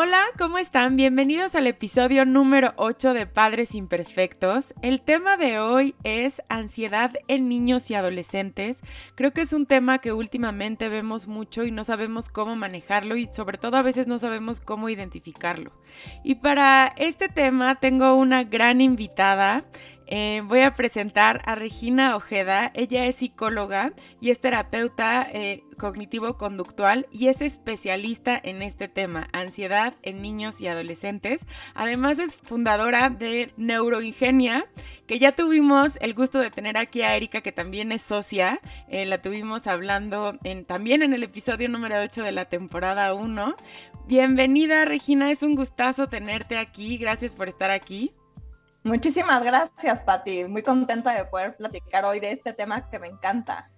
Hola, ¿cómo están? Bienvenidos al episodio número 8 de Padres Imperfectos. El tema de hoy es ansiedad en niños y adolescentes. Creo que es un tema que últimamente vemos mucho y no sabemos cómo manejarlo y sobre todo a veces no sabemos cómo identificarlo. Y para este tema tengo una gran invitada. Eh, voy a presentar a Regina Ojeda. Ella es psicóloga y es terapeuta eh, cognitivo-conductual y es especialista en este tema, ansiedad en niños y adolescentes. Además es fundadora de Neuroingenia, que ya tuvimos el gusto de tener aquí a Erika, que también es socia. Eh, la tuvimos hablando en, también en el episodio número 8 de la temporada 1. Bienvenida Regina, es un gustazo tenerte aquí. Gracias por estar aquí. Muchísimas gracias, Pati. Muy contenta de poder platicar hoy de este tema que me encanta.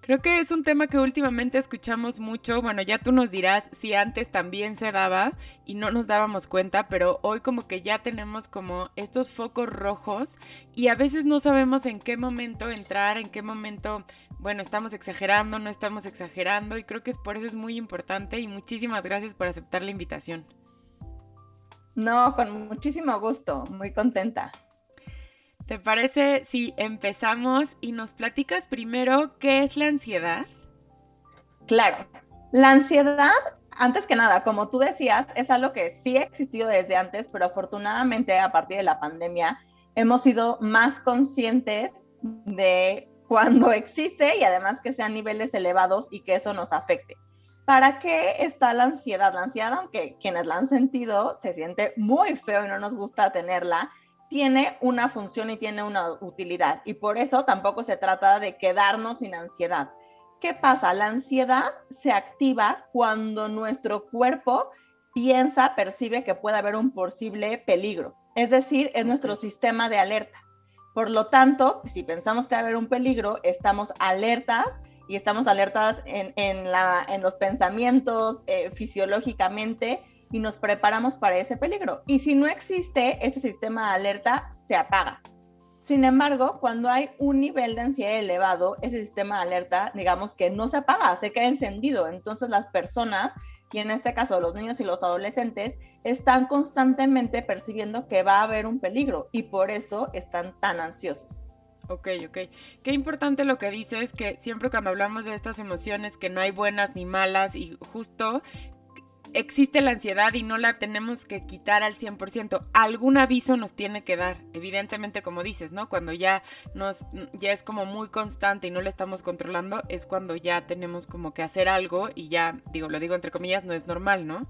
Creo que es un tema que últimamente escuchamos mucho. Bueno, ya tú nos dirás si antes también se daba y no nos dábamos cuenta, pero hoy como que ya tenemos como estos focos rojos y a veces no sabemos en qué momento entrar, en qué momento, bueno, estamos exagerando, no estamos exagerando y creo que es por eso es muy importante y muchísimas gracias por aceptar la invitación. No, con muchísimo gusto, muy contenta. ¿Te parece si empezamos y nos platicas primero qué es la ansiedad? Claro, la ansiedad, antes que nada, como tú decías, es algo que sí ha existido desde antes, pero afortunadamente a partir de la pandemia hemos sido más conscientes de cuando existe y además que sean niveles elevados y que eso nos afecte. ¿Para qué está la ansiedad? La ansiedad, aunque quienes la han sentido, se siente muy feo y no nos gusta tenerla, tiene una función y tiene una utilidad. Y por eso tampoco se trata de quedarnos sin ansiedad. ¿Qué pasa? La ansiedad se activa cuando nuestro cuerpo piensa, percibe que puede haber un posible peligro. Es decir, es nuestro sistema de alerta. Por lo tanto, si pensamos que va a haber un peligro, estamos alertas y estamos alertas en, los pensamientos eh, fisiológicamente y nos preparamos para ese peligro. Y si no existe, este sistema de alerta se apaga. Sin embargo, cuando hay un nivel de ansiedad elevado, ese sistema de alerta, digamos que no se apaga, se queda encendido. Entonces las personas, y en este caso los niños y los adolescentes, están constantemente percibiendo que va a haber un peligro y por eso están tan ansiosos. Ok, ok. Qué importante lo que dices, que siempre cuando hablamos de estas emociones, que no hay buenas ni malas y justo existe la ansiedad y no la tenemos que quitar al 100%. Algún aviso nos tiene que dar, evidentemente como dices, ¿no? Cuando ya nos ya es como muy constante y no la estamos controlando, es cuando ya tenemos como que hacer algo y ya, digo, lo digo entre comillas, no es normal, ¿no?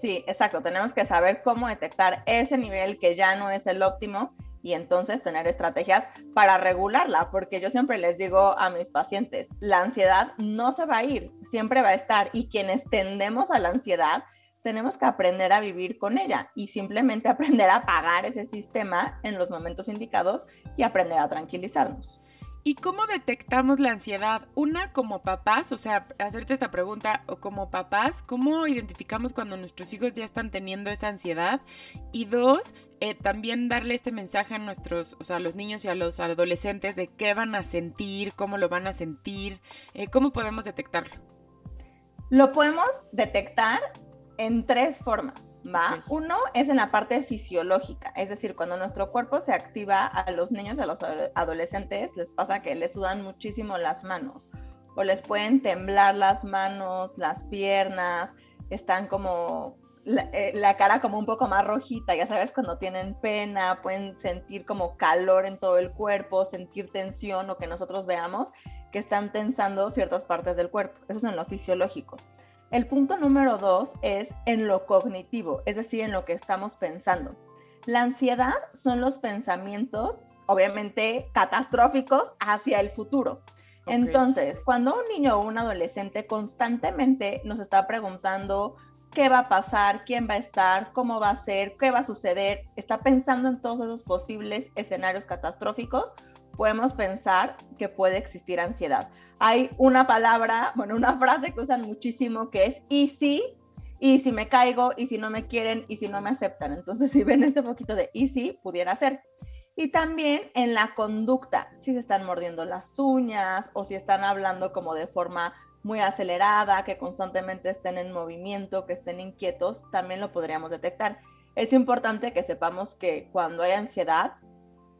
Sí, exacto, tenemos que saber cómo detectar ese nivel que ya no es el óptimo y entonces tener estrategias para regularla, porque yo siempre les digo a mis pacientes, la ansiedad no se va a ir, siempre va a estar y quienes tendemos a la ansiedad, tenemos que aprender a vivir con ella y simplemente aprender a apagar ese sistema en los momentos indicados y aprender a tranquilizarnos. ¿Y cómo detectamos la ansiedad? Una, como papás, o sea, hacerte esta pregunta, o como papás, ¿cómo identificamos cuando nuestros hijos ya están teniendo esa ansiedad? Y dos, eh, también darle este mensaje a nuestros, o sea, a los niños y a los adolescentes de qué van a sentir, cómo lo van a sentir, eh, cómo podemos detectarlo. Lo podemos detectar en tres formas. ¿va? Uno es en la parte fisiológica, es decir, cuando nuestro cuerpo se activa a los niños y a los adolescentes, les pasa que les sudan muchísimo las manos o les pueden temblar las manos, las piernas, están como la, eh, la, cara como un poco más rojita, ya sabes, cuando tienen pena, pueden sentir como calor en todo el cuerpo, sentir tensión o que nosotros veamos que están tensando ciertas partes del cuerpo. Eso es en lo fisiológico. El punto número dos es en lo cognitivo, es decir, en lo que estamos pensando. La ansiedad son los pensamientos, obviamente, catastróficos hacia el futuro. Entonces, cuando un niño o un adolescente constantemente nos está preguntando qué va a pasar, quién va a estar, cómo va a ser, qué va a suceder, está pensando en todos esos posibles escenarios catastróficos, podemos pensar que puede existir ansiedad. Hay una palabra, bueno, una frase que usan muchísimo que es y si, y si me caigo, y si no me quieren, y si no me aceptan. Entonces, si ven este poquito de y si pudiera ser. Y también en la conducta, si se están mordiendo las uñas o si están hablando como de forma muy acelerada, que constantemente estén en movimiento, que estén inquietos, también lo podríamos detectar. Es importante que sepamos que cuando hay ansiedad,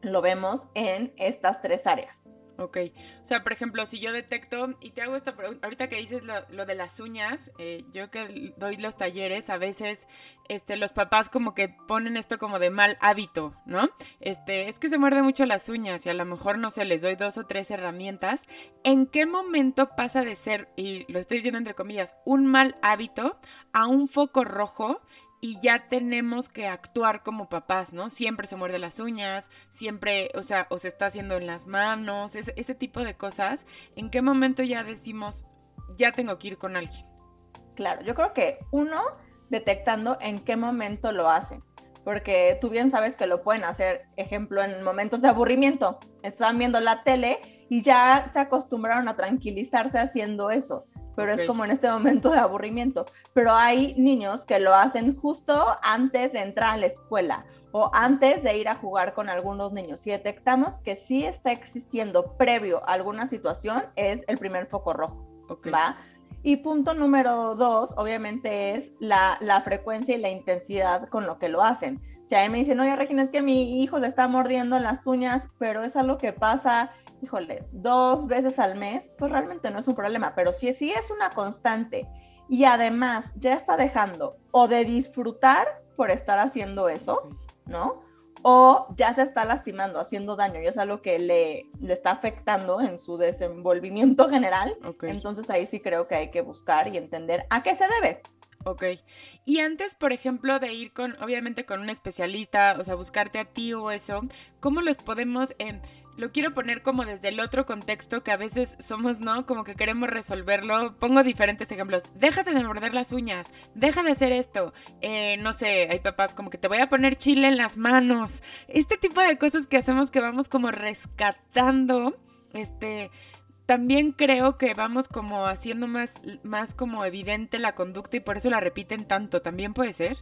lo vemos en estas tres áreas. Ok, o sea, por ejemplo, si yo detecto, y te hago esta pregunta, ahorita que dices lo, de las uñas, eh, yo que doy los talleres, a veces este, los papás como que ponen esto como de mal hábito, ¿no? Este, es que se muerde mucho las uñas y a lo mejor, no sé, les doy dos o tres herramientas. ¿En qué momento pasa de ser, y lo estoy diciendo entre comillas, un mal hábito a un foco rojo y ya tenemos que actuar como papás, ¿no? Siempre se muerde las uñas, siempre, o sea, o se está haciendo en las manos, ese, ese tipo de cosas. ¿En qué momento ya decimos, ya tengo que ir con alguien? Claro, yo creo que uno, detectando en qué momento lo hacen, porque tú bien sabes que lo pueden hacer, ejemplo, en momentos de aburrimiento. Están viendo la tele y ya se acostumbraron a tranquilizarse haciendo eso pero es como en este momento de aburrimiento. Pero hay niños que lo hacen justo antes de entrar a la escuela o antes de ir a jugar con algunos niños. Si detectamos que sí está existiendo previo a alguna situación, es el primer foco rojo. ¿Va? Y punto número dos, obviamente, es la, la, frecuencia y la intensidad con lo que lo hacen. Si a mí me dicen, oye, Regina, es que mi hijo le está mordiendo las uñas, pero es algo que pasa híjole, dos veces al mes, pues realmente no es un problema, pero si sí es una constante y además ya está dejando o de disfrutar por estar haciendo eso, ¿no? O ya se está lastimando, haciendo daño y es algo que le, le está afectando en su desenvolvimiento general. Entonces ahí sí creo que hay que buscar y entender a qué se debe. Ok. Y antes, por ejemplo, de ir con, obviamente, con un especialista, o sea, buscarte a ti o eso, ¿cómo los podemos, en lo quiero poner como desde el otro contexto que a veces somos, ¿no? Como que queremos resolverlo. Pongo diferentes ejemplos. Déjate de morder las uñas. Deja de hacer esto. Eh, no sé, hay papás como que te voy a poner chile en las manos. Este tipo de cosas que hacemos que vamos como rescatando. Este. También creo que vamos como haciendo más, más como evidente la conducta y por eso la repiten tanto. ¿También puede ser?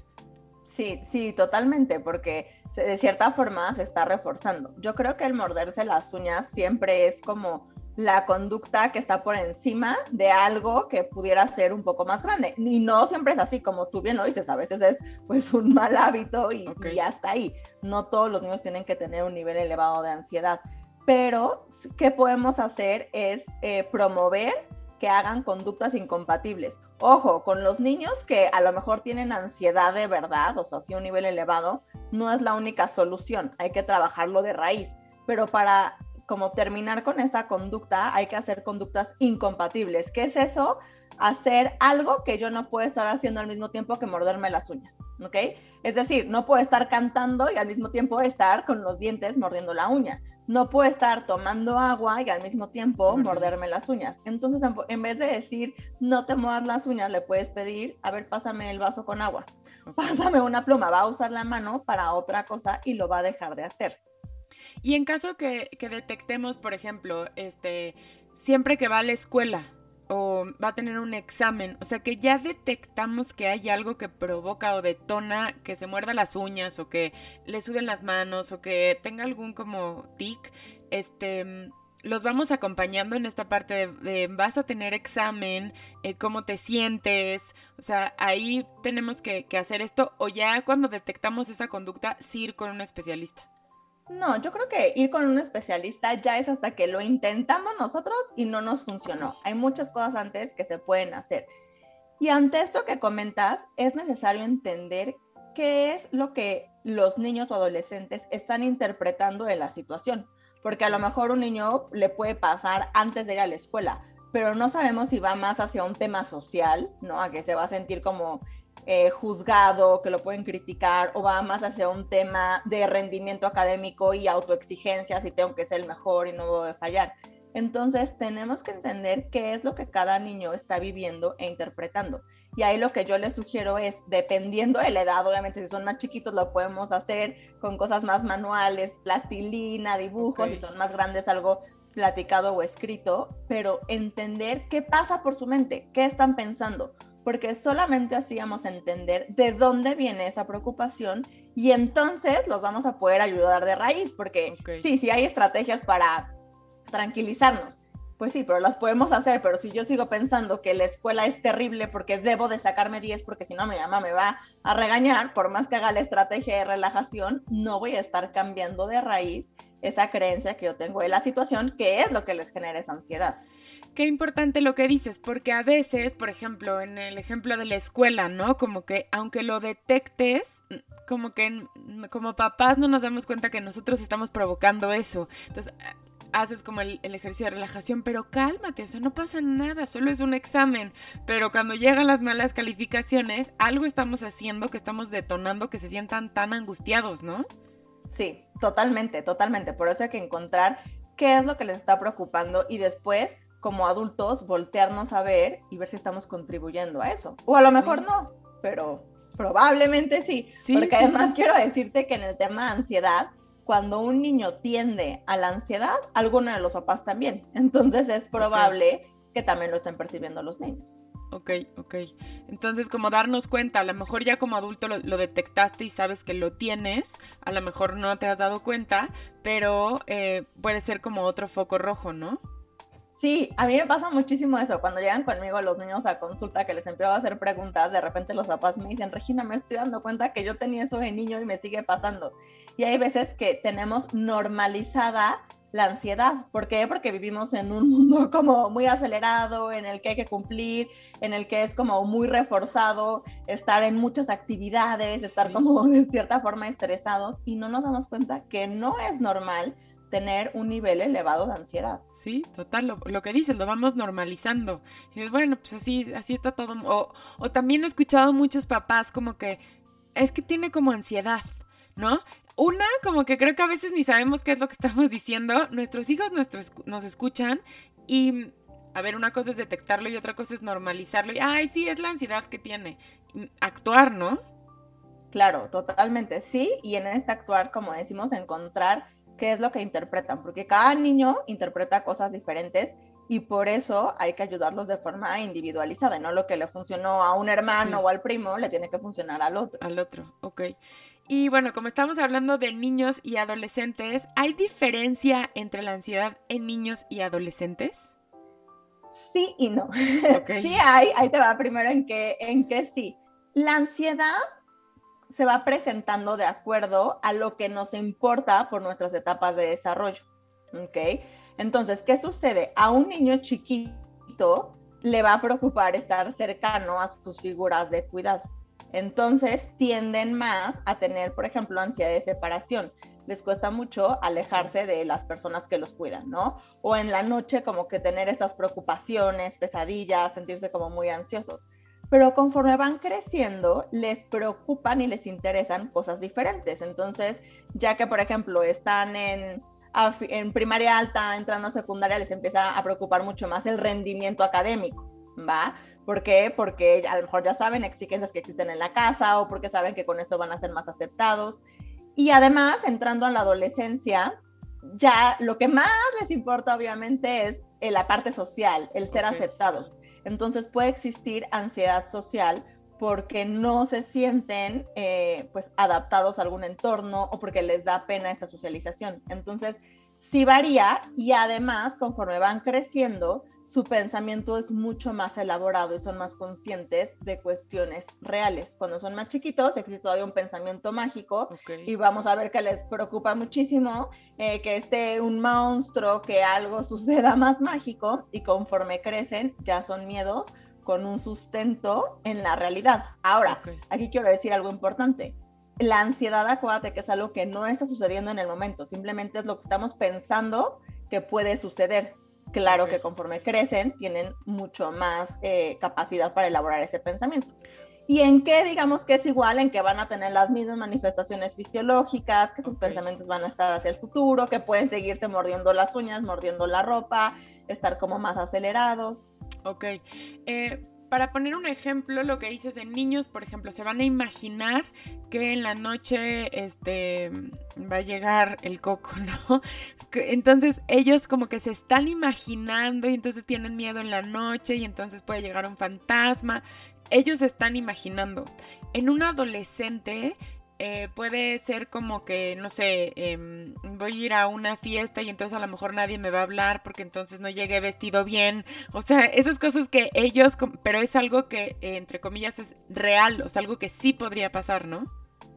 Sí, sí, totalmente, porque de cierta forma se está reforzando. Yo creo que el morderse las uñas siempre es como la conducta que está por encima de algo que pudiera ser un poco más grande. Y no siempre es así, como tú bien lo dices, a veces es pues un mal hábito y, ya está ahí. No todos los niños tienen que tener un nivel elevado de ansiedad. Pero, ¿qué podemos hacer? Es eh, promover que hagan conductas incompatibles. Ojo, con los niños que a lo mejor tienen ansiedad de verdad, o sea, sí un nivel elevado, no es la única solución, hay que trabajarlo de raíz. Pero para como terminar con esta conducta, hay que hacer conductas incompatibles. ¿Qué es eso? Hacer algo que yo no puedo estar haciendo al mismo tiempo que morderme las uñas, ¿ok? Es decir, no puedo estar cantando y al mismo tiempo estar con los dientes mordiendo la uña no puedo estar tomando agua y al mismo tiempo morderme las uñas. Entonces, en vez de decir, no te muevas las uñas, le puedes pedir, a ver, pásame el vaso con agua, pásame una pluma, va a usar la mano para otra cosa y lo va a dejar de hacer. Y en caso que, que detectemos, por ejemplo, este, siempre que va a la escuela, o va a tener un examen. O sea que ya detectamos que hay algo que provoca o detona que se muerda las uñas o que le suden las manos o que tenga algún como tic. Este los vamos acompañando en esta parte de, vas a tener examen, eh, cómo te sientes, o sea, ahí tenemos que, que hacer esto o ya cuando detectamos esa conducta, sí ir con un especialista. No, yo creo que ir con un especialista ya es hasta que lo intentamos nosotros y no nos funcionó. Hay muchas cosas antes que se pueden hacer. Y ante esto que comentas, es necesario entender qué es lo que los niños o adolescentes están interpretando de la situación. Porque a lo mejor un niño le puede pasar antes de ir a la escuela, pero no sabemos si va más hacia un tema social, ¿no? A que se va a sentir como eh, juzgado, que lo pueden criticar, o va más hacia un tema de rendimiento académico y autoexigencia, si tengo que ser el mejor y no voy a fallar. Entonces tenemos que entender qué es lo que cada niño está viviendo e interpretando. Y ahí lo que yo les sugiero es, dependiendo de la edad, obviamente si son más chiquitos lo podemos hacer con cosas más manuales, plastilina, dibujos, si son más grandes algo platicado o escrito, pero entender qué pasa por su mente, qué están pensando porque solamente así vamos a entender de dónde viene esa preocupación y entonces los vamos a poder ayudar de raíz, porque sí, sí hay estrategias para tranquilizarnos, pues sí, pero las podemos hacer, pero si yo sigo pensando que la escuela es terrible porque debo de sacarme 10 porque si no mi mamá me va a regañar, por más que haga la estrategia de relajación, no voy a estar cambiando de raíz esa creencia que yo tengo de la situación, que es lo que les genera esa ansiedad. Qué importante lo que dices, porque a veces, por ejemplo, en el ejemplo de la escuela, ¿no? Como que aunque lo detectes, como que como papás no nos damos cuenta que nosotros estamos provocando eso. Entonces, haces como el, ejercicio de relajación, pero cálmate, o sea, no pasa nada, solo es un examen. Pero cuando llegan las malas calificaciones, algo estamos haciendo que estamos detonando que se sientan tan angustiados, ¿no? Sí, totalmente, totalmente. Por eso hay que encontrar qué es lo que les está preocupando y después, como adultos, voltearnos a ver y ver si estamos contribuyendo a eso. O a lo mejor no, pero probablemente sí. porque además quiero decirte que en el tema de ansiedad, cuando un niño tiende a la ansiedad, alguno de los papás también. Entonces es probable que también lo estén percibiendo los niños. Ok, ok. Entonces, como darnos cuenta, a lo mejor ya como adulto lo, detectaste y sabes que lo tienes, a lo mejor no te has dado cuenta, pero eh, puede ser como otro foco rojo, ¿no? Sí, a mí me pasa muchísimo eso. Cuando llegan conmigo los niños a consulta que les empiezo a hacer preguntas, de repente los papás me dicen, Regina, me estoy dando cuenta que yo tenía eso de niño y me sigue pasando. Y hay veces que tenemos normalizada la ansiedad. ¿Por qué? Porque vivimos en un mundo como muy acelerado, en el que hay que cumplir, en el que es como muy reforzado estar en muchas actividades, estar como de cierta forma estresados y no nos damos cuenta que no es normal tener un nivel elevado de ansiedad. Sí, total, lo, que dices, lo vamos normalizando. Y bueno, pues así, así está todo. O, o también he escuchado muchos papás como que es que tiene como ansiedad, ¿no? Una, como que creo que a veces ni sabemos qué es lo que estamos diciendo. Nuestros hijos nuestros, nos escuchan y, a ver, una cosa es detectarlo y otra cosa es normalizarlo. Y, ay, sí, es la ansiedad que tiene. Actuar, ¿no? Claro, totalmente, sí. Y en este actuar, como decimos, encontrar qué es lo que interpretan, porque cada niño interpreta cosas diferentes y por eso hay que ayudarlos de forma individualizada, no lo que le funcionó a un hermano o al primo le tiene que funcionar al otro. Al otro, ok. Y bueno, como estamos hablando de niños y adolescentes, ¿hay diferencia entre la ansiedad en niños y adolescentes? Sí y no. sí hay, ahí te va primero en que, en que sí. La ansiedad se va presentando de acuerdo a lo que nos importa por nuestras etapas de desarrollo. ¿Ok? Entonces, ¿qué sucede? A un niño chiquito le va a preocupar estar cercano a sus figuras de cuidado. Entonces, tienden más a tener, por ejemplo, ansiedad de separación. Les cuesta mucho alejarse de las personas que los cuidan, ¿no? O en la noche como que tener esas preocupaciones, pesadillas, sentirse como muy ansiosos pero conforme van creciendo, les preocupan y les interesan cosas diferentes. Entonces, ya que, por ejemplo, están en, en primaria alta, entrando a secundaria, les empieza a preocupar mucho más el rendimiento académico, ¿va? ¿Por qué? Porque a lo mejor ya saben exigencias que existen en la casa o porque saben que con eso van a ser más aceptados. Y además, entrando a la adolescencia, ya lo que más les importa obviamente es la parte social, el ser aceptados. Entonces puede existir ansiedad social porque no se sienten eh, pues adaptados a algún entorno o porque les da pena esta socialización. Entonces sí varía y además conforme van creciendo su pensamiento es mucho más elaborado y son más conscientes de cuestiones reales. Cuando son más chiquitos existe todavía un pensamiento mágico y vamos a ver que les preocupa muchísimo eh, que esté un monstruo, que algo suceda más mágico y conforme crecen ya son miedos con un sustento en la realidad. Ahora, aquí quiero decir algo importante. La ansiedad, acuérdate que es algo que no está sucediendo en el momento, simplemente es lo que estamos pensando que puede suceder claro que conforme crecen tienen mucho más eh, capacidad para elaborar ese pensamiento. Y en qué digamos que es igual, en que van a tener las mismas manifestaciones fisiológicas, que sus pensamientos van a estar hacia el futuro, que pueden seguirse mordiendo las uñas, mordiendo la ropa, estar como más acelerados. Ok. Eh, para poner un ejemplo, lo que dices en niños, por ejemplo, se van a imaginar que en la noche este, va a llegar el coco, ¿no? Entonces ellos como que se están imaginando y entonces tienen miedo en la noche y entonces puede llegar un fantasma. ellos están imaginando. En un adolescente eh, puede ser como que, no sé, em, voy a ir a una fiesta y entonces a lo mejor nadie me va a hablar porque entonces no llegué vestido bien. O sea, esas cosas que ellos, pero es algo que, entre comillas, es real, o sea, algo que sí podría pasar, ¿no?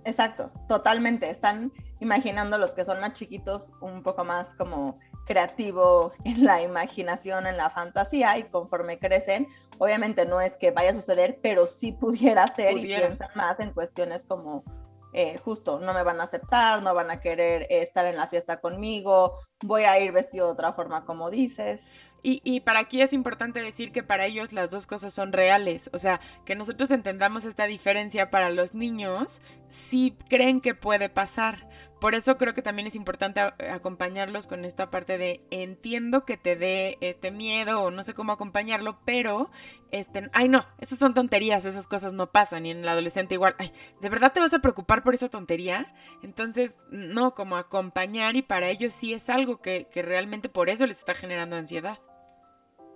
Exacto, totalmente. Están imaginando los que son más chiquitos un poco más como creativo en la imaginación, en la fantasía y conforme crecen, obviamente no es que vaya a suceder, pero sí pudiera ser y piensan más en cuestiones como eh, justo no me van a aceptar, no van a querer eh, estar en la fiesta conmigo, voy a ir vestido de otra forma como dices. Y, para aquí es importante decir que para ellos las dos cosas son reales, o sea, que nosotros entendamos esta diferencia para los niños, si creen que puede pasar. Por eso creo que también es importante acompañarlos con esta parte de entiendo que te dé este miedo o no sé cómo acompañarlo, pero este, ay no, esas son tonterías, esas cosas no pasan y en el adolescente igual, ay, ¿de verdad te vas a preocupar por esa tontería? Entonces, no, como acompañar y para ellos sí es algo que, que realmente por eso les está generando ansiedad.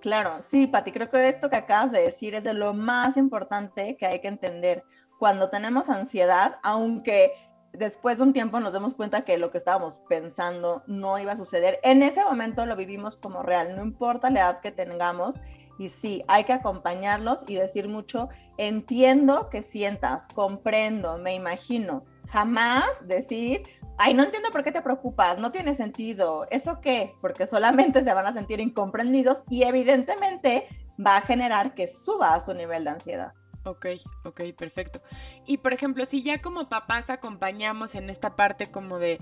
Claro, sí, Pati, creo que esto que acabas de decir es de lo más importante que hay que entender. Cuando tenemos ansiedad, aunque después de un tiempo nos demos cuenta que lo que estábamos pensando no iba a suceder, en ese momento lo vivimos como real, no importa la edad que tengamos. Y sí, hay que acompañarlos y decir mucho, entiendo que sientas, comprendo, me imagino. Jamás decir, ay, no entiendo por qué te preocupas, no tiene sentido, ¿eso qué? Porque solamente se van a sentir incomprendidos y evidentemente va a generar que suba su nivel de ansiedad. Ok, ok, perfecto. Y por ejemplo, si ya como papás acompañamos en esta parte como de,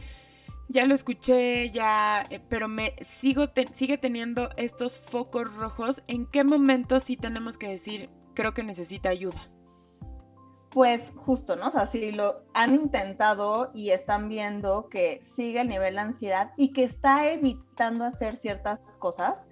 ya lo escuché, ya, eh, pero me sigo sigue teniendo estos focos rojos, ¿en qué momento sí tenemos que decir, creo que necesita ayuda? pues justo, ¿no? O sea, si lo han intentado y están viendo que sigue el nivel de ansiedad y que está evitando hacer ciertas cosas,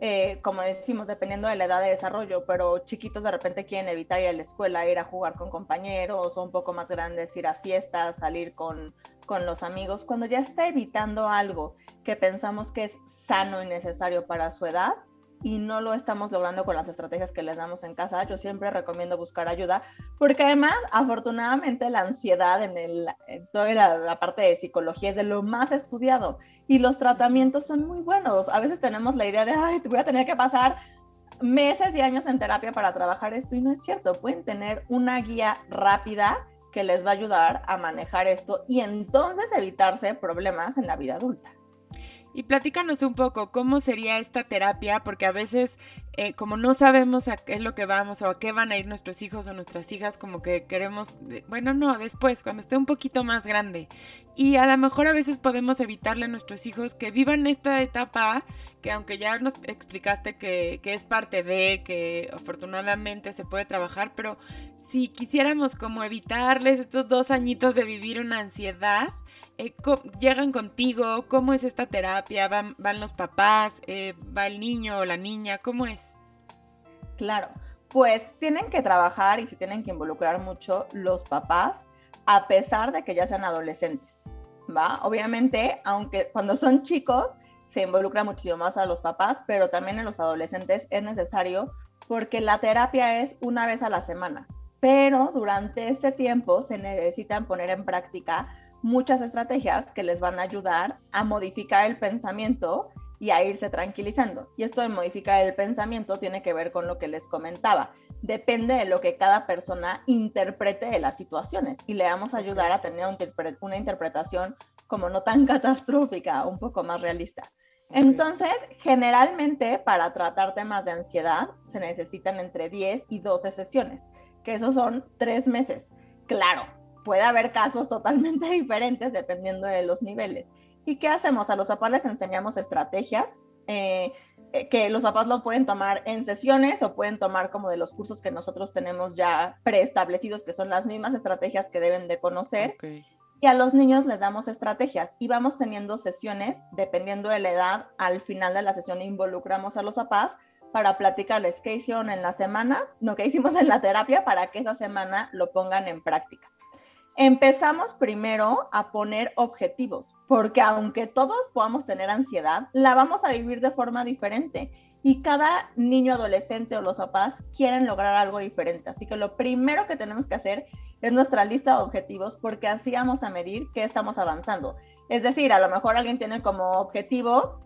eh, como decimos, dependiendo de la edad de desarrollo, pero chiquitos de repente quieren evitar ir a la escuela, ir a jugar con compañeros, o un poco más grandes, ir a fiestas, salir con, con los amigos, cuando ya está evitando algo que pensamos que es sano y necesario para su edad, y no lo estamos logrando con las estrategias que les damos en casa, yo siempre recomiendo buscar ayuda, porque además, afortunadamente, la ansiedad en, toda la, parte de psicología es de lo más estudiado y los tratamientos son muy buenos. A veces tenemos la idea de, ay, te voy a tener que pasar meses y años en terapia para trabajar esto y no es cierto, pueden tener una guía rápida que les va a ayudar a manejar esto y entonces evitarse problemas en la vida adulta. Y platícanos un poco cómo sería esta terapia, porque a veces eh, como no sabemos a qué es lo que vamos o a qué van a ir nuestros hijos o nuestras hijas, como que queremos, bueno, no, después, cuando esté un poquito más grande. Y a lo mejor a veces podemos evitarle a nuestros hijos que vivan esta etapa, que aunque ya nos explicaste que, que es parte de, que afortunadamente se puede trabajar, pero si quisiéramos como evitarles estos dos añitos de vivir una ansiedad, eh, llegan contigo, ¿cómo es esta terapia? ¿Van, los papás? Eh, ¿Va el niño o la niña? ¿Cómo es? Claro, pues tienen que trabajar y se tienen que involucrar mucho los papás, a pesar de que ya sean adolescentes, ¿va? Obviamente, aunque cuando son chicos se involucra muchísimo más a los papás, pero también en los adolescentes es necesario porque la terapia es una vez a la semana, pero durante este tiempo se necesitan poner en práctica muchas estrategias que les van a ayudar a modificar el pensamiento y a irse tranquilizando. Y esto de modificar el pensamiento tiene que ver con lo que les comentaba. Depende de lo que cada persona interprete de las situaciones y le vamos a ayudar a tener una interpretación como no tan catastrófica, un poco más realista. Entonces, generalmente para tratar temas de ansiedad se necesitan entre 10 y 12 sesiones, que esos son tres meses. Claro, puede haber casos totalmente diferentes dependiendo de los niveles. ¿Y qué hacemos? A los papás les enseñamos estrategias eh, eh, que los papás lo pueden tomar en sesiones o pueden tomar como de los cursos que nosotros tenemos ya preestablecidos, que son las mismas estrategias que deben de conocer. Y a los niños les damos estrategias y vamos teniendo sesiones, dependiendo de la edad, al final de la sesión involucramos a los papás para platicarles qué hicieron en la semana, no qué hicimos en la terapia, para que esa semana lo pongan en práctica empezamos primero a poner objetivos, porque aunque todos podamos tener ansiedad, la vamos a vivir de forma diferente. y cada niño, adolescente o los papás quieren lograr algo diferente. Así que lo primero que tenemos que hacer es nuestra lista de objetivos porque así vamos a medir qué estamos avanzando. Es decir, a lo mejor alguien tiene como objetivo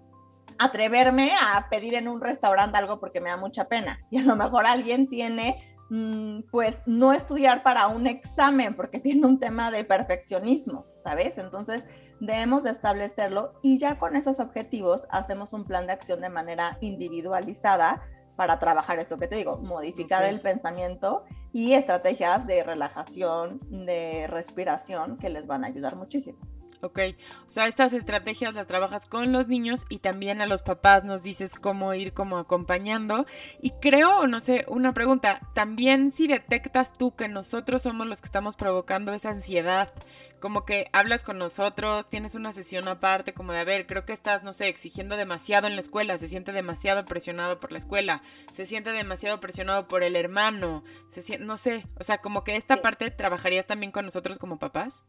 atreverme a pedir en un restaurante algo porque me da mucha pena y a lo mejor alguien tiene mm, pues no estudiar para un examen porque tiene un tema de perfeccionismo, ¿sabes? Entonces debemos de establecerlo y ya con esos objetivos hacemos un plan de acción de manera individualizada para trabajar esto que te digo, modificar el pensamiento y estrategias de relajación, de respiración que les van a ayudar muchísimo. Ok, o sea, estas estrategias las trabajas con los niños y también a los papás nos dices cómo ir como acompañando. Y creo, no sé, una pregunta, también si detectas tú que nosotros somos los que estamos provocando esa ansiedad, como que hablas con nosotros, tienes una sesión aparte, como de, a ver, creo que estás, no sé, exigiendo demasiado en la escuela, se siente demasiado presionado por la escuela, se siente demasiado presionado por el hermano, se siente, no sé, o sea, como que esta parte trabajarías también con nosotros como papás.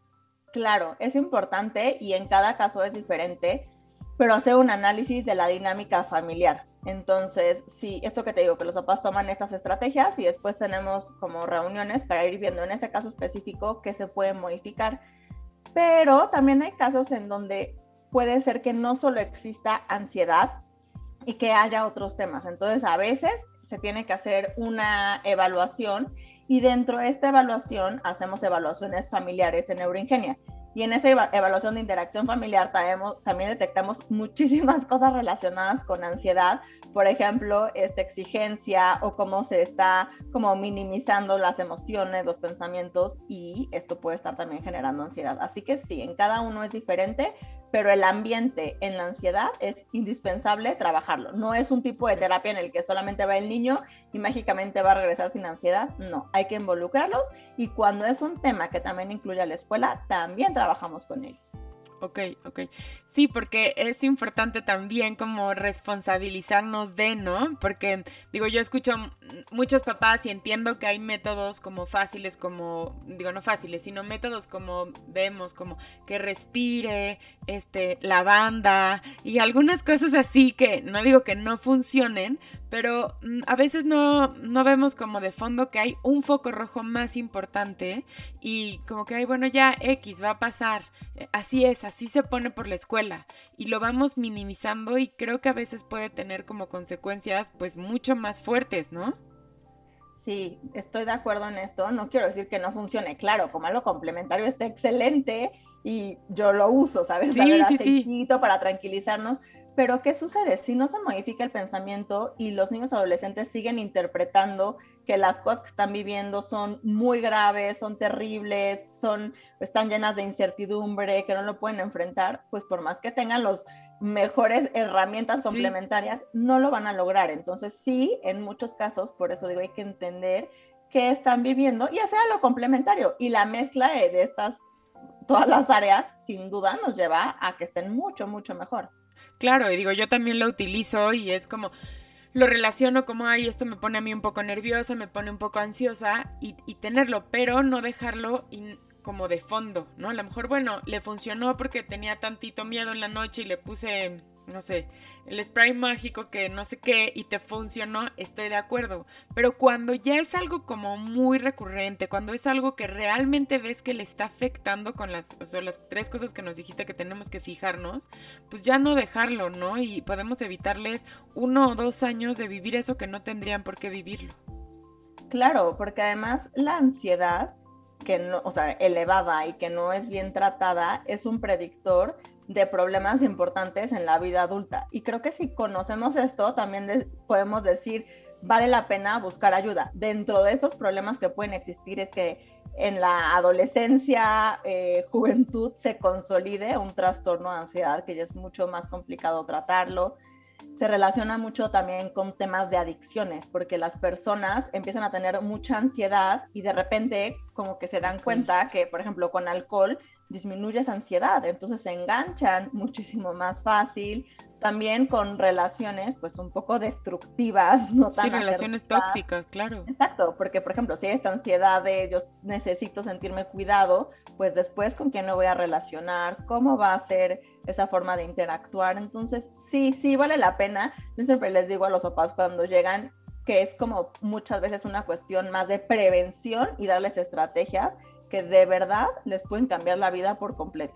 Claro, es importante y en cada caso es diferente, pero hacer un análisis de la dinámica familiar. Entonces, sí, esto que te digo, que los papás toman estas estrategias y después tenemos como reuniones para ir viendo en ese caso específico qué se puede modificar. Pero también hay casos en donde puede ser que no solo exista ansiedad y que haya otros temas. Entonces, a veces se tiene que hacer una evaluación y dentro de esta evaluación hacemos evaluaciones familiares en Neuroingenia. Y en esa evaluación de interacción familiar también, detectamos muchísimas cosas relacionadas con ansiedad, por ejemplo, esta exigencia o cómo se está como minimizando las emociones, los pensamientos y esto puede estar también generando ansiedad. Así que sí, en cada uno es diferente, pero el ambiente en la ansiedad es indispensable trabajarlo. No es un tipo de terapia en el que solamente va el niño y mágicamente va a regresar sin ansiedad. No, hay que involucrarlos y cuando es un tema que también incluye a la escuela, también trabajamos con ellos. Ok, ok. Sí, porque es importante también como responsabilizarnos de, ¿no? Porque digo, yo escucho muchos papás y entiendo que hay métodos como fáciles, como, digo, no fáciles, sino métodos como vemos, como que respire, este, lavanda y algunas cosas así que no digo que no funcionen, pero mm, a veces no, no vemos como de fondo que hay un foco rojo más importante y como que hay, bueno, ya X va a pasar, eh, así es, así se pone por la escuela y lo vamos minimizando y creo que a veces puede tener como consecuencias pues mucho más fuertes, ¿no? Sí, estoy de acuerdo en esto. No quiero decir que no funcione. Claro, como algo complementario está excelente y yo lo uso, ¿sabes? Sí, sí, sí. para tranquilizarnos, pero ¿qué sucede? Si no se modifica el pensamiento y los niños adolescentes siguen interpretando que las cosas que están viviendo son muy graves, son terribles, son están llenas de incertidumbre, que no lo pueden enfrentar, pues por más que tengan las mejores herramientas complementarias, no lo van a lograr. Entonces, sí, en muchos casos, por eso digo, hay que entender qué están viviendo y hacer lo complementario. Y la mezcla de estas, todas las áreas, sin duda, nos lleva a que estén mucho, mucho mejor. Claro, y digo, yo también lo utilizo y es como, lo relaciono como, ay, esto me pone a mí un poco nerviosa, me pone un poco ansiosa y, y tenerlo, pero no dejarlo como de fondo, ¿no? A lo mejor, bueno, le funcionó porque tenía tantito miedo en la noche y le puse no sé, el spray mágico que no sé qué y te funcionó, estoy de acuerdo. Pero cuando ya es algo como muy recurrente, cuando es algo que realmente ves que le está afectando con las, o sea, las tres cosas que nos dijiste que tenemos que fijarnos, pues ya no dejarlo, ¿no? Y podemos evitarles uno o dos años de vivir eso que no tendrían por qué vivirlo. Claro, porque además la ansiedad que no, o sea, elevada y que no es bien tratada es un predictor de problemas importantes en la vida adulta. Y creo que si conocemos esto, también podemos decir, vale la pena buscar ayuda. Dentro de esos problemas que pueden existir es que en la adolescencia, eh, juventud, se consolide un trastorno de ansiedad, que ya es mucho más complicado tratarlo. Se relaciona mucho también con temas de adicciones, porque las personas empiezan a tener mucha ansiedad y de repente como que se dan cuenta que, por ejemplo, con alcohol disminuye esa ansiedad, entonces se enganchan muchísimo más fácil, también con relaciones pues un poco destructivas, no tan Sí, relaciones tóxicas, claro. Exacto, porque por ejemplo, si hay esta ansiedad de yo necesito sentirme cuidado, pues después con quién me voy a relacionar, cómo va a ser esa forma de interactuar. Entonces, sí, sí vale la pena. Yo siempre les digo a los papás cuando llegan que es como muchas veces una cuestión más de prevención y darles estrategias que de verdad les pueden cambiar la vida por completo.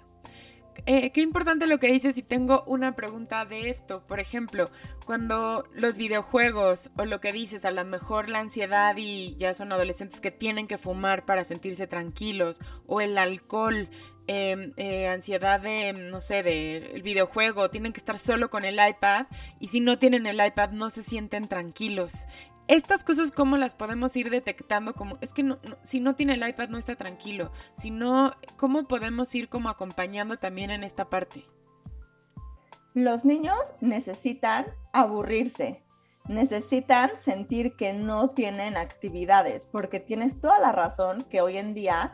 Eh, qué importante lo que dices y tengo una pregunta de esto. Por ejemplo, cuando los videojuegos o lo que dices, a lo mejor la ansiedad y ya son adolescentes que tienen que fumar para sentirse tranquilos o el alcohol, em, eh, ansiedad de, no sé, del videojuego, tienen que estar solo con el iPad y si no tienen el iPad no se sienten tranquilos estas cosas cómo las podemos ir detectando como es que si no tiene el iPad no está tranquilo, si no cómo podemos ir como acompañando también en esta parte. Los niños necesitan aburrirse, necesitan sentir que no tienen actividades, porque tienes toda la razón que hoy en día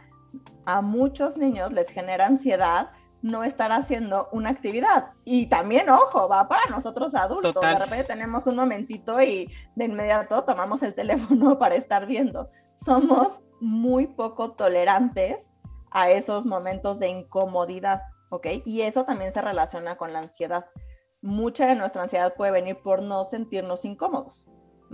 a muchos niños les genera ansiedad no estar haciendo una actividad. Y también, ojo, va para nosotros adultos. De repente tenemos un momentito y de inmediato tomamos el teléfono para estar viendo. Somos muy poco tolerantes a esos momentos de incomodidad, ¿ok? Y eso también se relaciona con la ansiedad. Mucha de nuestra ansiedad puede venir por no sentirnos incómodos.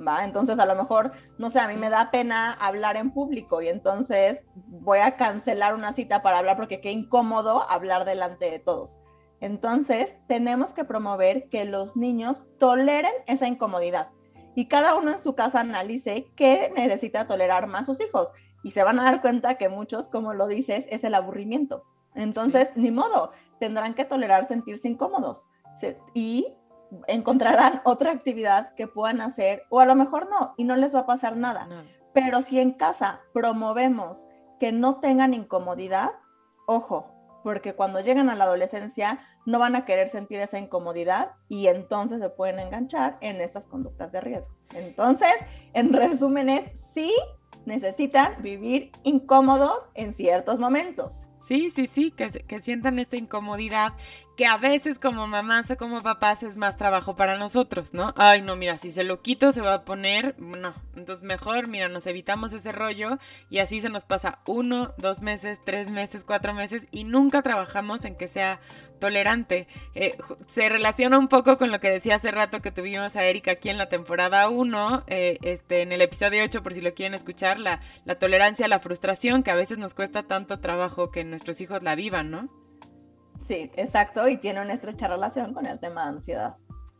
¿Va? Entonces a lo mejor, no sé, a mí me da pena hablar en público y entonces voy a cancelar una cita para hablar porque qué incómodo hablar delante de todos. Entonces tenemos que promover que los niños toleren esa incomodidad y cada uno en su casa analice qué necesita tolerar más sus hijos y se van a dar cuenta que muchos, como lo dices, es el aburrimiento. Entonces, ni modo, tendrán que tolerar sentirse incómodos. Y encontrarán otra actividad que puedan hacer o a lo mejor no y no les va a pasar nada. Pero si en casa promovemos que no tengan incomodidad, ojo, porque cuando llegan a la adolescencia no van a querer sentir esa incomodidad y entonces se pueden enganchar en estas conductas de riesgo. Entonces, en resumen es, sí necesitan vivir incómodos en ciertos momentos. Sí, sí, sí, que, que sientan esa incomodidad que a veces como mamás o como papás es más trabajo para nosotros, ¿no? Ay, no, mira, si se lo quito se va a poner, no, entonces mejor, mira, nos evitamos ese rollo y así se nos pasa uno, dos meses, tres meses, cuatro meses y nunca trabajamos en que sea tolerante. Eh, se relaciona un poco con lo que decía hace rato que tuvimos a Erika aquí en la temporada 1, eh, este, en el episodio 8 por si lo quieren escuchar, la, la tolerancia la frustración que a veces nos cuesta tanto trabajo que nuestros hijos la vivan, ¿no? Sí, exacto, y tiene una estrecha relación con el tema de ansiedad.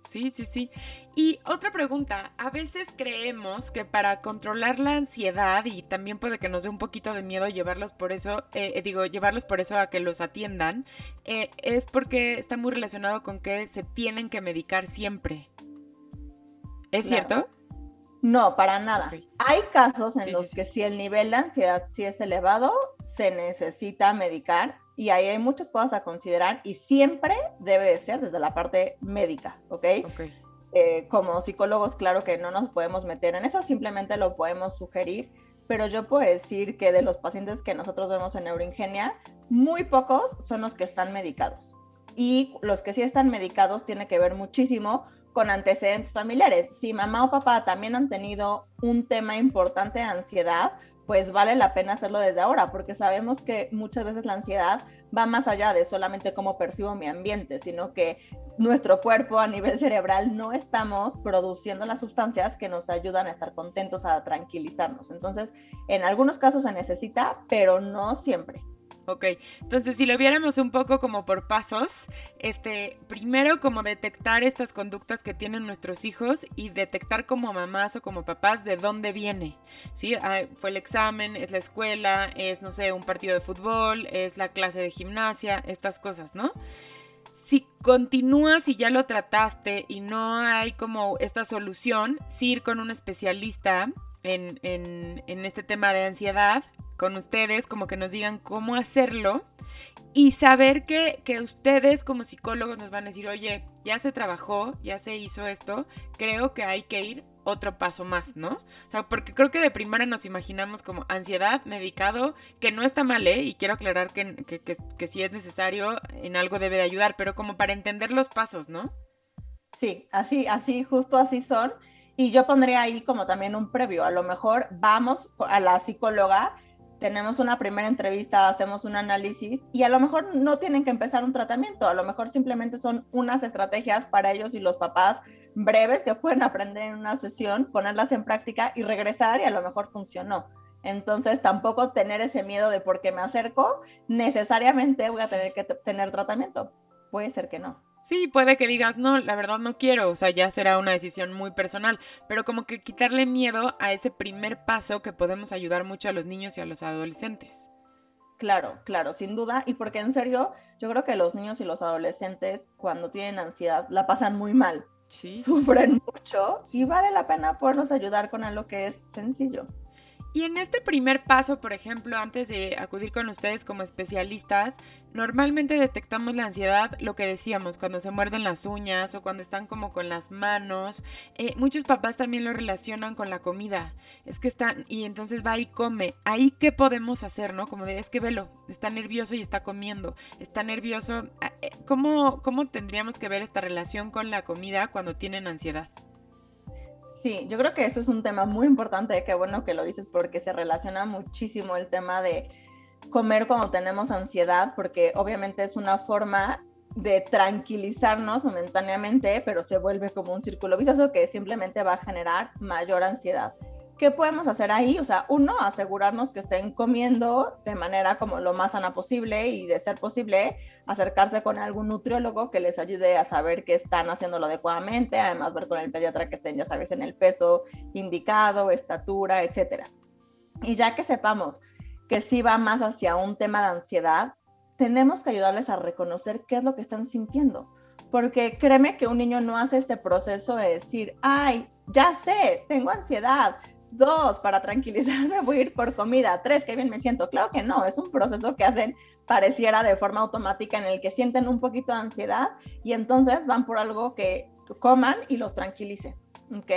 Sí, sí, sí. Y otra pregunta, a veces creemos que para controlar la ansiedad y también puede que nos dé un poquito de miedo llevarlos por eso, eh, eh, digo, llevarlos por eso a que los atiendan, eh, es porque está muy relacionado con que se tienen que medicar siempre. ¿Es cierto? No, para nada. Hay casos en los que si el nivel de ansiedad sí es elevado, se necesita medicar y ahí hay muchas cosas a considerar y siempre debe de ser desde la parte médica, ¿ok? okay. Eh, como psicólogos, claro que no nos podemos meter en eso, simplemente lo podemos sugerir, pero yo puedo decir que de los pacientes que nosotros vemos en Neuroingenia, muy pocos son los que están medicados. Y los que sí están medicados tiene que ver muchísimo con antecedentes familiares. Si mamá o papá también han tenido un tema importante de ansiedad, pues vale la pena hacerlo desde ahora, porque sabemos que muchas veces la ansiedad va más allá de solamente cómo percibo mi ambiente, sino que nuestro cuerpo a nivel cerebral no estamos produciendo las sustancias que nos ayudan a estar contentos, a tranquilizarnos. Entonces, en algunos casos se necesita, pero no siempre. Ok, entonces si lo viéramos un poco como por pasos, este, primero como detectar estas conductas que tienen nuestros hijos y detectar como mamás o como papás de dónde viene, ¿sí? Ah, fue el examen, es la escuela, es, no sé, un partido de fútbol, es la clase de gimnasia, estas cosas, ¿no? Si continúas y ya lo trataste y no hay como esta solución, sí ir con un especialista en, en, en este tema de ansiedad con ustedes, como que nos digan cómo hacerlo y saber que, que, ustedes como psicólogos nos van a decir, oye, ya se trabajó, ya se hizo esto, creo que hay que ir otro paso más, ¿no? O sea, porque creo que de primera nos imaginamos como ansiedad, medicado, que no está mal, ¿eh? Y quiero aclarar que, que, que si es necesario, en algo debe de ayudar, pero como para entender los pasos, ¿no? Sí, así, así, justo así son. Y yo pondría ahí como también un previo. A lo mejor vamos a la psicóloga, tenemos una primera entrevista, hacemos un análisis y a lo mejor no tienen que empezar un tratamiento. A lo mejor simplemente son unas estrategias para ellos y los papás breves que pueden aprender en una sesión, ponerlas en práctica y regresar y a lo mejor funcionó. Entonces tampoco tener ese miedo de porque me acerco, necesariamente voy a tener que tener tratamiento. Puede ser que no. Sí, puede que digas, no, la verdad no quiero, o sea, ya será una decisión muy personal, pero como que quitarle miedo a ese primer paso que podemos ayudar mucho a los niños y a los adolescentes. Claro, claro, sin duda, y porque en serio, yo creo que los niños y los adolescentes cuando tienen ansiedad la pasan muy mal. Sí. Sufren mucho y vale la pena podernos ayudar con algo que es sencillo. Y en este primer paso, por ejemplo, antes de acudir con ustedes como especialistas, normalmente detectamos la ansiedad, lo que decíamos, cuando se muerden las uñas o cuando están como con las manos. Eh, muchos papás también lo relacionan con la comida. Es que están, y entonces va y come. Ahí, ¿qué podemos hacer, no? Como de, es que velo, está nervioso y está comiendo. Está nervioso. Ah, eh, ¿Cómo, cómo tendríamos que ver esta relación con la comida cuando tienen ansiedad? Sí, yo creo que eso es un tema muy importante, qué bueno que lo dices, porque se relaciona muchísimo el tema de comer cuando tenemos ansiedad, porque obviamente es una forma de tranquilizarnos momentáneamente, pero se vuelve como un círculo vicioso que simplemente va a generar mayor ansiedad. ¿Qué podemos hacer ahí? O sea, uno, asegurarnos que estén comiendo de manera como lo más sana posible y de ser posible, acercarse con algún nutriólogo que les ayude a saber que están haciéndolo adecuadamente, además ver con el pediatra que estén, ya sabes, en el peso indicado, estatura, etcétera. Y ya que sepamos que sí va más hacia un tema de ansiedad, tenemos que ayudarles a reconocer qué es lo que están sintiendo. Porque créeme que un niño no hace este proceso de decir, ay, ya sé, tengo ansiedad, Dos, para tranquilizarme voy a ir por comida. Tres, qué bien me siento. Claro que no, es un proceso que hacen pareciera de forma automática en el que sienten un poquito de ansiedad y entonces van por algo que coman y los tranquilice. ¿Ok?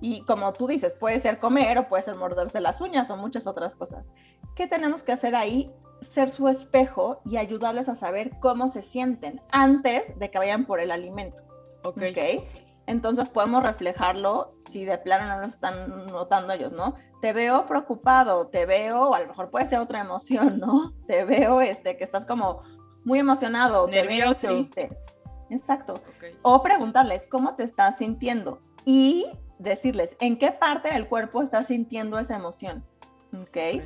Y como tú dices, puede ser comer o puede ser morderse las uñas o muchas otras cosas. ¿Qué tenemos que hacer ahí? Ser su espejo y ayudarles a saber cómo se sienten antes de que vayan por el alimento. Ok. ¿Okay? Entonces podemos reflejarlo si de plano no lo están notando ellos, ¿no? Te veo preocupado, te veo, a lo mejor puede ser otra emoción, ¿no? Te veo este, que estás como muy emocionado, nervioso, triste. Exacto. O preguntarles cómo te estás sintiendo y decirles en qué parte del cuerpo estás sintiendo esa emoción. ¿Ok? okay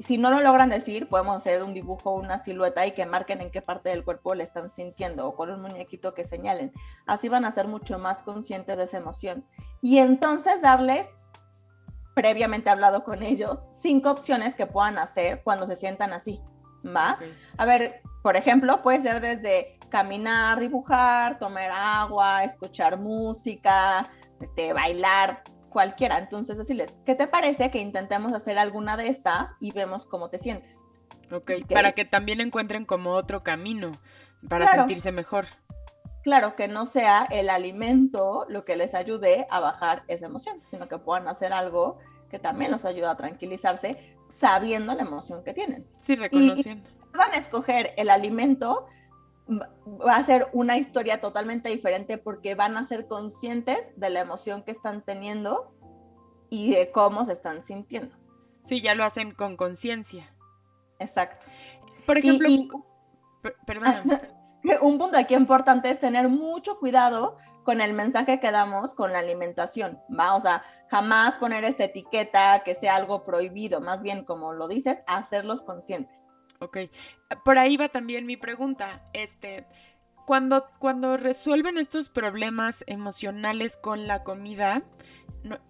si no lo logran decir, podemos hacer un dibujo, una silueta y que marquen en qué parte del cuerpo le están sintiendo o con un muñequito que señalen. Así van a ser mucho más conscientes de esa emoción. Y entonces darles, previamente hablado con ellos, cinco opciones que puedan hacer cuando se sientan así. ¿Va? A ver, por ejemplo, puede ser desde caminar, dibujar, tomar agua, escuchar música, este, bailar, cualquiera. Entonces decirles, ¿qué te parece que intentemos hacer alguna de estas y vemos cómo te sientes? Ok, para que también encuentren como otro camino para sentirse mejor. Claro, que no sea el alimento lo que les ayude a bajar esa emoción, sino que puedan hacer algo que también los ayude a tranquilizarse sabiendo la emoción que tienen. Sí, reconociendo. van a escoger el alimento va a ser una historia totalmente diferente porque van a ser conscientes de la emoción que están teniendo y de cómo se están sintiendo. Sí, ya lo hacen con conciencia. Exacto. Por ejemplo, Un punto aquí importante es tener mucho cuidado con el mensaje que damos con la alimentación, ¿va? O sea, jamás poner esta etiqueta que sea algo prohibido, más bien como lo dices, hacerlos conscientes. Ok. Por ahí va también mi pregunta. Este, cuando, cuando resuelven estos problemas emocionales con la comida,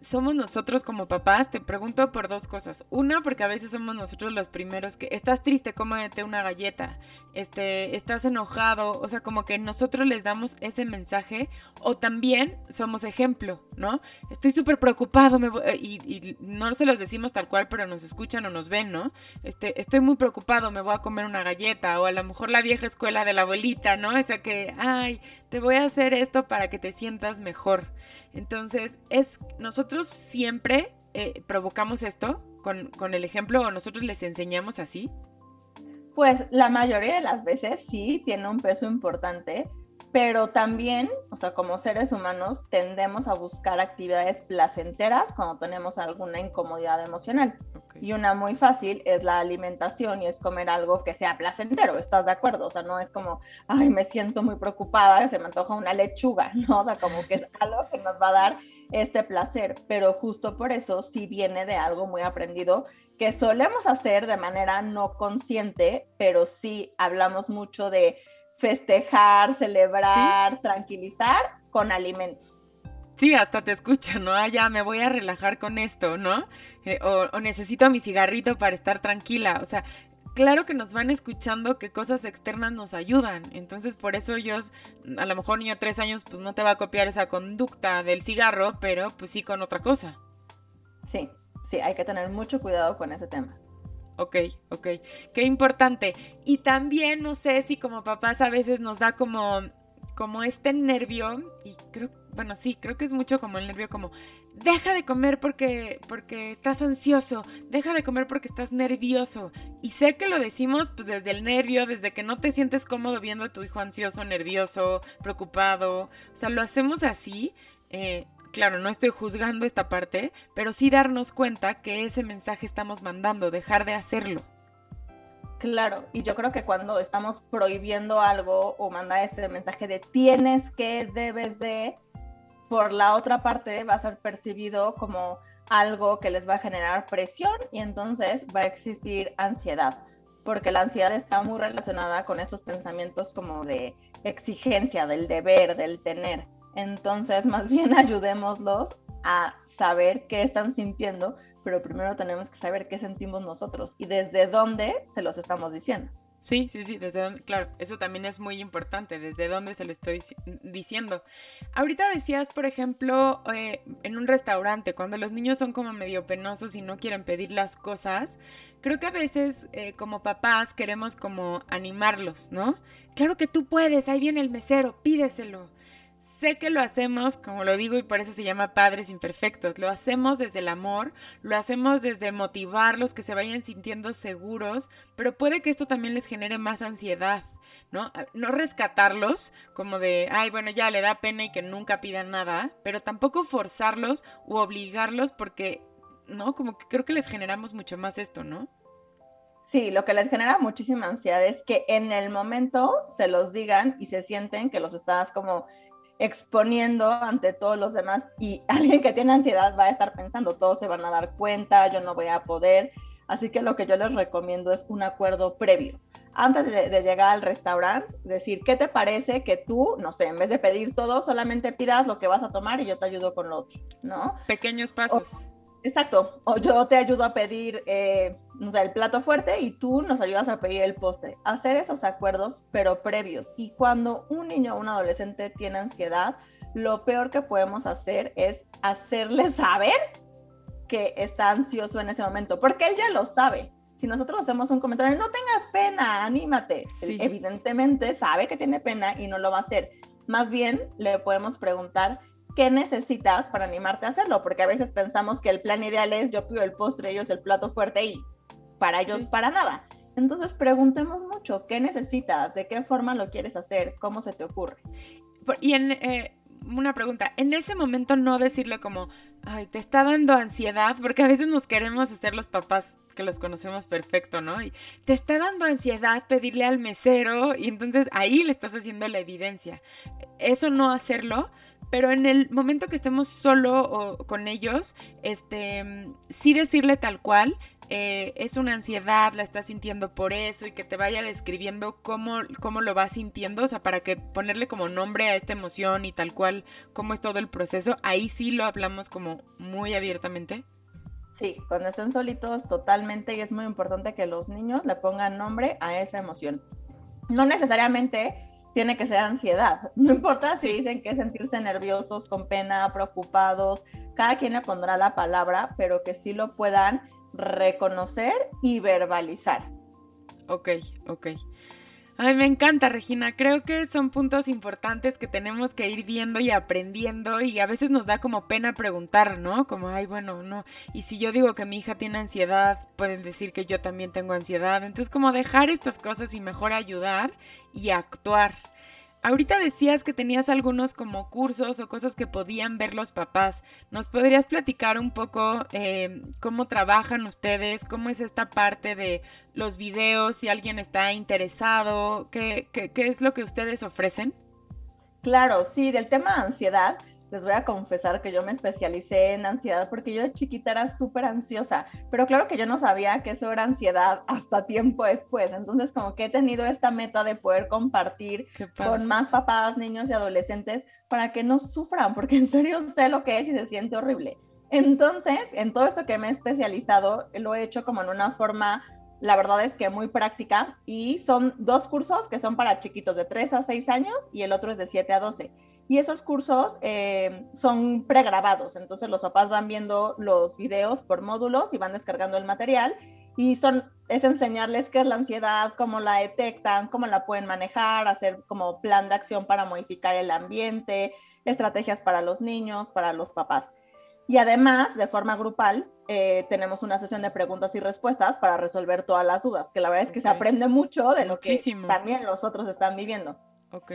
somos nosotros como papás, te pregunto por dos cosas. Una, porque a veces somos nosotros los primeros que estás triste, cómete una galleta, este, estás enojado, o sea, como que nosotros les damos ese mensaje o también somos ejemplo, ¿no? Estoy súper preocupado me y, y, no se los decimos tal cual, pero nos escuchan o nos ven, ¿no? Este, estoy muy preocupado, me voy a comer una galleta o a lo mejor la vieja escuela de la abuelita, ¿no? Esa que, ay, te voy a hacer esto para que te sientas mejor. Entonces, es nosotros siempre eh, provocamos esto con, con el ejemplo o nosotros les enseñamos así. Pues la mayoría de las veces sí tiene un peso importante, pero también, o sea, como seres humanos tendemos a buscar actividades placenteras cuando tenemos alguna incomodidad emocional. Y una muy fácil es la alimentación y es comer algo que sea placentero, ¿estás de acuerdo? O sea, no es como, ay, me siento muy preocupada, se me antoja una lechuga, ¿no? O sea, como que es algo que nos va a dar este placer, pero justo por eso sí viene de algo muy aprendido que solemos hacer de manera no consciente, pero sí hablamos mucho de festejar, celebrar, tranquilizar con alimentos. Sí, hasta te escuchan, ¿no? Ah, ya me voy a relajar con esto, ¿no? Eh, o, necesito a mi cigarrito para estar tranquila. O sea, claro que nos van escuchando que cosas externas nos ayudan. Entonces, por eso ellos, a lo mejor niño de tres años, pues no te va a copiar esa conducta del cigarro, pero pues sí con otra cosa. Sí, sí, hay que tener mucho cuidado con ese tema. Ok, ok. Qué importante. Y también, no sé si como papás a veces nos da como, como este nervio, y creo, bueno, sí, creo que es mucho como el nervio, como, deja de comer porque, porque estás ansioso, deja de comer porque estás nervioso. Y sé que lo decimos pues desde el nervio, desde que no te sientes cómodo viendo a tu hijo ansioso, nervioso, preocupado. O sea, lo hacemos así. Eh, claro, no estoy juzgando esta parte, pero sí darnos cuenta que ese mensaje estamos mandando, dejar de hacerlo. Claro, y yo creo que cuando estamos prohibiendo algo o manda este mensaje de tienes que, debes de, por la otra parte va a ser percibido como algo que les va a generar presión y entonces va a existir ansiedad, porque la ansiedad está muy relacionada con estos pensamientos como de exigencia, del deber, del tener. Entonces, más bien ayudémoslos a saber qué están sintiendo, pero primero tenemos que saber qué sentimos nosotros y desde dónde se los estamos diciendo. Sí, sí, sí, desde dónde, claro, eso también es muy importante, desde dónde se lo estoy diciendo. Ahorita decías, por ejemplo, eh, en un restaurante, cuando los niños son como medio penosos y no quieren pedir las cosas, creo que a veces eh, como papás queremos como animarlos, ¿no? Claro que tú puedes, ahí viene el mesero, pídeselo sé que lo hacemos, como lo digo y por eso se llama Padres Imperfectos, lo hacemos desde el amor, lo hacemos desde motivarlos, que se vayan sintiendo seguros, pero puede que esto también les genere más ansiedad, ¿no? No rescatarlos como de, ay, bueno, ya le da pena y que nunca pidan nada, pero tampoco forzarlos u obligarlos porque, ¿no? Como que creo que les generamos mucho más esto, ¿no? Sí, lo que les genera muchísima ansiedad es que en el momento se los digan y se sienten que los estás como exponiendo ante todos los demás y alguien que tiene ansiedad va a estar pensando, todos se van a dar cuenta, yo no voy a poder. Así que lo que yo les recomiendo es un acuerdo previo. Antes de, llegar al restaurante, decir, ¿qué te parece que tú, no sé, en vez de pedir todo, solamente pidas lo que vas a tomar y yo te ayudo con lo otro, ¿no? Pequeños pasos. Exacto. O yo te ayudo a pedir, eh, no sé, el plato fuerte y tú nos ayudas a pedir el postre. Hacer esos acuerdos, pero previos. Y cuando un niño o un adolescente tiene ansiedad, lo peor que podemos hacer es hacerle saber que está ansioso en ese momento, porque él ya lo sabe. Si nosotros hacemos un comentario, no tengas pena, anímate. evidentemente sabe que tiene pena y no lo va a hacer. Más bien le podemos preguntar, qué necesitas para animarte a hacerlo, porque a veces pensamos que el plan ideal es yo pido el postre, ellos el plato fuerte y para ellos para nada. Entonces preguntemos mucho, ¿qué necesitas? ¿De qué forma lo quieres hacer? ¿Cómo se te ocurre? Y en eh, una pregunta, en ese momento no decirle como, ay, te está dando ansiedad, porque a veces nos queremos hacer los papás que los conocemos perfecto, ¿no? Y te está dando ansiedad pedirle al mesero y entonces ahí le estás haciendo la evidencia. Eso no hacerlo, pero en el momento que estemos solo o con ellos, este, sí decirle tal cual, eh, es una ansiedad, la estás sintiendo por eso y que te vaya describiendo cómo, cómo lo vas sintiendo, o sea, para que ponerle como nombre a esta emoción y tal cual, cómo es todo el proceso, ahí sí lo hablamos como muy abiertamente. Sí, cuando estén solitos totalmente y es muy importante que los niños le pongan nombre a esa emoción. No necesariamente tiene que ser ansiedad. No importa si dicen que sentirse nerviosos, con pena, preocupados, cada quien le pondrá la palabra, pero que sí lo puedan reconocer y verbalizar. Ok, ok. Ay, me encanta, Regina. Creo que son puntos importantes que tenemos que ir viendo y aprendiendo y a veces nos da como pena preguntar, ¿no? Como, ay, bueno, no. Y si yo digo que mi hija tiene ansiedad, pueden decir que yo también tengo ansiedad. Entonces, como dejar estas cosas y mejor ayudar y actuar. Ahorita decías que tenías algunos como cursos o cosas que podían ver los papás. ¿Nos podrías platicar un poco eh, cómo trabajan ustedes? ¿Cómo es esta parte de los videos? Si alguien está interesado, ¿qué, qué, qué es lo que ustedes ofrecen? Claro, sí, del tema de ansiedad les voy a confesar que yo me especialicé en ansiedad porque yo de chiquita era súper ansiosa, pero claro que yo no sabía que eso era ansiedad hasta tiempo después. Entonces, como que he tenido esta meta de poder compartir con más papás, niños y adolescentes para que no sufran, porque en serio sé lo que es y se siente horrible. Entonces, en todo esto que me he especializado, lo he hecho como en una forma la verdad es que muy práctica y son dos cursos que son para chiquitos de 3 a 6 años y el otro es de 7 a 12. Y esos cursos eh, son pregrabados, entonces los papás van viendo los videos por módulos y van descargando el material y son, es enseñarles qué es la ansiedad, cómo la detectan, cómo la pueden manejar, hacer como plan de acción para modificar el ambiente, estrategias para los niños, para los papás. Y además, de forma grupal, eh, tenemos una sesión de preguntas y respuestas para resolver todas las dudas, que la verdad es que se aprende mucho de lo que también los otros están viviendo.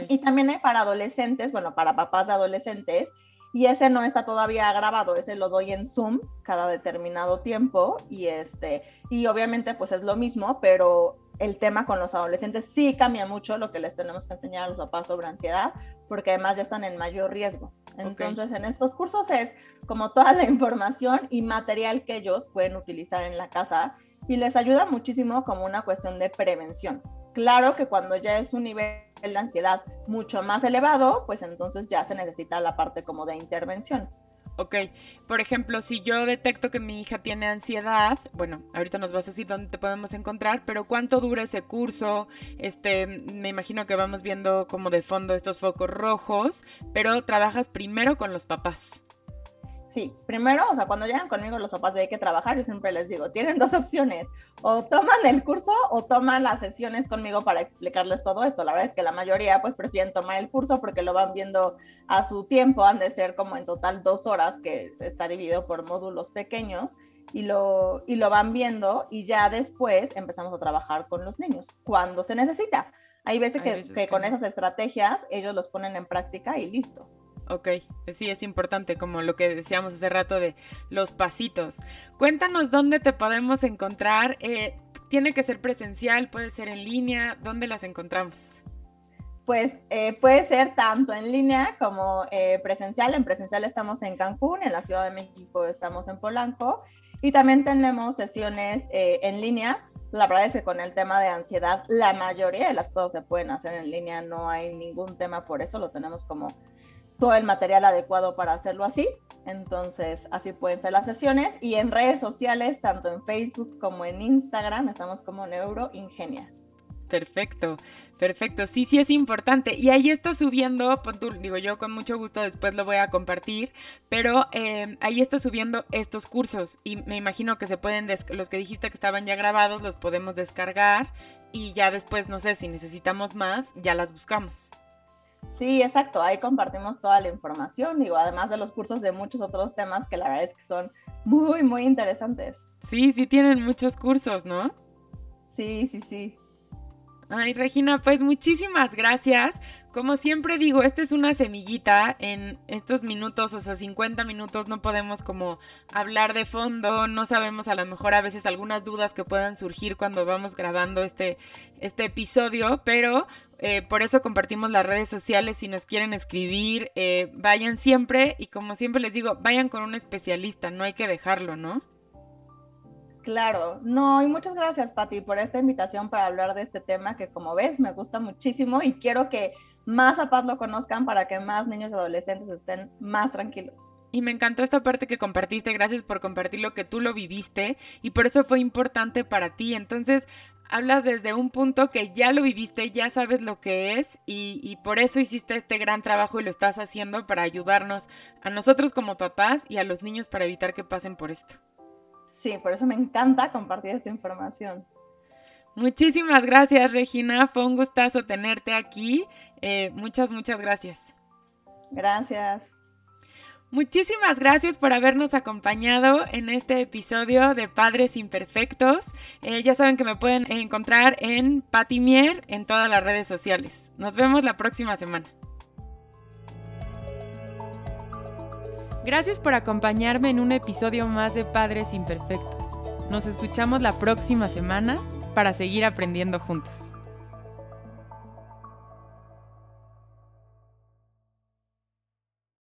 Y también hay para adolescentes, bueno, para papás de adolescentes, y ese no está todavía grabado, ese lo doy en Zoom cada determinado tiempo y este y obviamente pues es lo mismo, pero el tema con los adolescentes sí cambia mucho lo que les tenemos que enseñar a los papás sobre ansiedad, porque además ya están en mayor riesgo. Entonces, en estos cursos es como toda la información y material que ellos pueden utilizar en la casa y les ayuda muchísimo como una cuestión de prevención. Claro que cuando ya es un nivel de ansiedad mucho más elevado, pues entonces ya se necesita la parte como de intervención. Ok, por ejemplo, si yo detecto que mi hija tiene ansiedad, bueno, ahorita nos vas a decir dónde te podemos encontrar, pero ¿cuánto dura ese curso? Este, me imagino que vamos viendo como de fondo estos focos rojos, pero trabajas primero con los papás. Sí, primero, o sea, cuando llegan conmigo los papás de hay que trabajar, yo siempre les digo, tienen dos opciones, o toman el curso o toman las sesiones conmigo para explicarles todo esto. La verdad es que la mayoría pues prefieren tomar el curso porque lo van viendo a su tiempo, han de ser como en total dos horas, que está dividido por módulos pequeños, y lo, y lo van viendo y ya después empezamos a trabajar con los niños, cuando se necesita. Hay veces, que, con esas estrategias ellos los ponen en práctica y listo. Ok, sí, es importante, como lo que decíamos hace rato de los pasitos. Cuéntanos dónde te podemos encontrar. Eh, tiene que ser presencial, puede ser en línea. ¿Dónde las encontramos? Pues eh, puede ser tanto en línea como eh, presencial. En presencial estamos en Cancún, en la Ciudad de México estamos en Polanco y también tenemos sesiones en línea. La verdad es que con el tema de ansiedad, la mayoría de las cosas se pueden hacer en línea, no hay ningún tema por eso, lo tenemos como todo el material adecuado para hacerlo así. Entonces, así pueden ser las sesiones. Y en redes sociales, tanto en Facebook como en Instagram, estamos como Neuroingenia. Perfecto, perfecto. Sí, sí es importante. Y ahí está subiendo, digo yo con mucho gusto después lo voy a compartir, pero em, ahí está subiendo estos cursos y me imagino que se pueden, los que dijiste que estaban ya grabados, los podemos descargar y ya después, no sé, si necesitamos más, ya las buscamos. Sí, exacto, ahí compartimos toda la información, digo, además de los cursos de muchos otros temas que la verdad es que son muy, muy interesantes. Sí, sí tienen muchos cursos, ¿no? Sí, sí, sí. Ay, Regina, pues muchísimas gracias. Como siempre digo, esta es una semillita en estos minutos, o sea, 50 minutos no podemos como hablar de fondo, no sabemos a lo mejor a veces algunas dudas que puedan surgir cuando vamos grabando este, este episodio, pero eh, por eso compartimos las redes sociales. Si nos quieren escribir, eh, vayan siempre y como siempre les digo, vayan con un especialista, no hay que dejarlo, ¿no? Claro, no, y muchas gracias, Patti, por esta invitación para hablar de este tema que, como ves, me gusta muchísimo y quiero que más papás lo conozcan para que más niños y adolescentes estén más tranquilos. Y me encantó esta parte que compartiste, gracias por compartir lo que tú lo viviste y por eso fue importante para ti. Entonces, hablas desde un punto que ya lo viviste, ya sabes lo que es y, y, por eso hiciste este gran trabajo y lo estás haciendo para ayudarnos a nosotros como papás y a los niños para evitar que pasen por esto. Sí, por eso me encanta compartir esta información. Muchísimas gracias, Regina. Fue un gustazo tenerte aquí. Eh, muchas, muchas gracias. Gracias. Muchísimas gracias por habernos acompañado en este episodio de Padres Imperfectos. Eh, ya saben que me pueden encontrar en Patimier en todas las redes sociales. Nos vemos la próxima semana. Gracias por acompañarme en un episodio más de Padres Imperfectos. Nos escuchamos la próxima semana para seguir aprendiendo juntos.